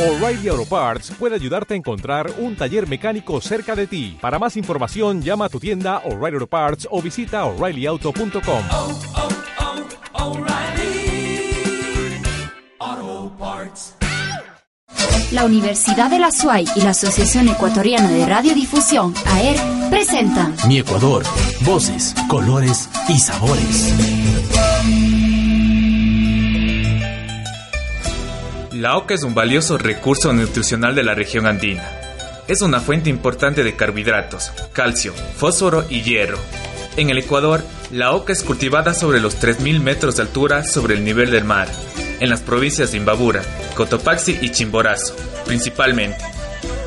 O'Reilly Auto Parts puede ayudarte a encontrar un taller mecánico cerca de ti. Para más información, llama a tu tienda O'Reilly Auto Parts o visita oreillyauto.com. oh, oh, Parts. La Universidad de la SUAY y la Asociación Ecuatoriana de Radiodifusión, AER, presentan Mi Ecuador, voces, colores y sabores. La oca es un valioso recurso nutricional de la región andina. Es una fuente importante de carbohidratos, calcio, fósforo y hierro. En el Ecuador, la oca es cultivada sobre los 3.000 metros de altura sobre el nivel del mar, en las provincias de Imbabura, Cotopaxi y Chimborazo, principalmente.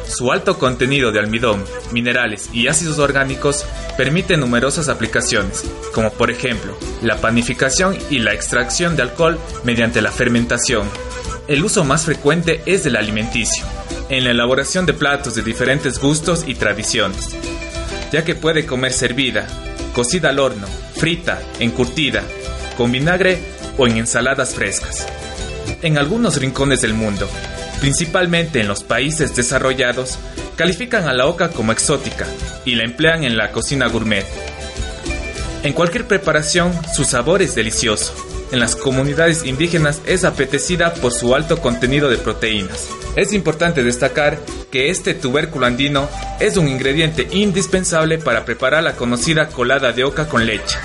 Su alto contenido de almidón, minerales y ácidos orgánicos permite numerosas aplicaciones, como por ejemplo la panificación y la extracción de alcohol mediante la fermentación. El uso más frecuente es del alimenticio, en la elaboración de platos de diferentes gustos y tradiciones, ya que puede comer servida, cocida al horno, frita, encurtida, con vinagre o en ensaladas frescas. En algunos rincones del mundo, principalmente en los países desarrollados, califican a la oca como exótica y la emplean en la cocina gourmet. En cualquier preparación, su sabor es delicioso. En las comunidades indígenas es apetecida por su alto contenido de proteínas. Es importante destacar que este tubérculo andino es un ingrediente indispensable para preparar la conocida colada de oca con leche,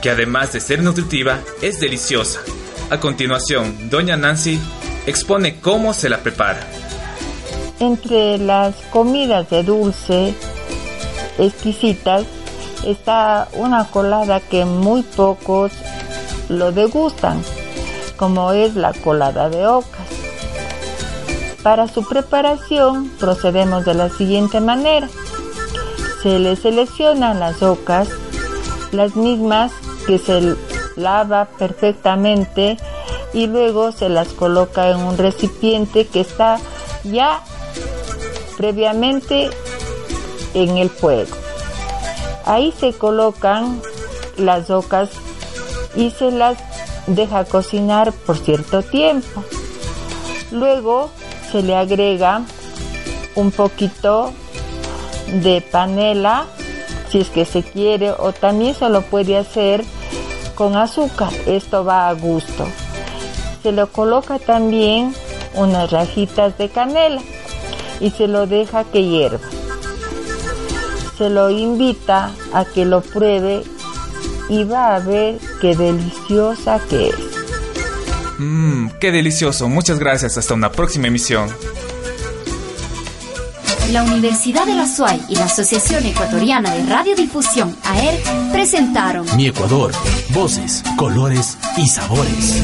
que además de ser nutritiva, es deliciosa. A continuación, doña Nancy expone cómo se la prepara. Entre las comidas de dulce exquisitas está una colada que muy pocos lo degustan, como es la colada de ocas. Para su preparación procedemos de la siguiente manera. Se le seleccionan las ocas, las mismas que se lava perfectamente y luego se las coloca en un recipiente que está ya previamente en el fuego. Ahí se colocan las ocas y se las deja cocinar por cierto tiempo. Luego se le agrega un poquito de panela si es que se quiere o también se lo puede hacer con azúcar. Esto va a gusto. Se le coloca también unas rajitas de canela y se lo deja que hierva. Se lo invita a que lo pruebe y va a ver qué deliciosa que es. Mmm, qué delicioso. Muchas gracias. Hasta una próxima emisión. la Universidad de la SUAY y la Asociación Ecuatoriana de Radiodifusión, AER, presentaron Mi Ecuador, voces, colores y sabores.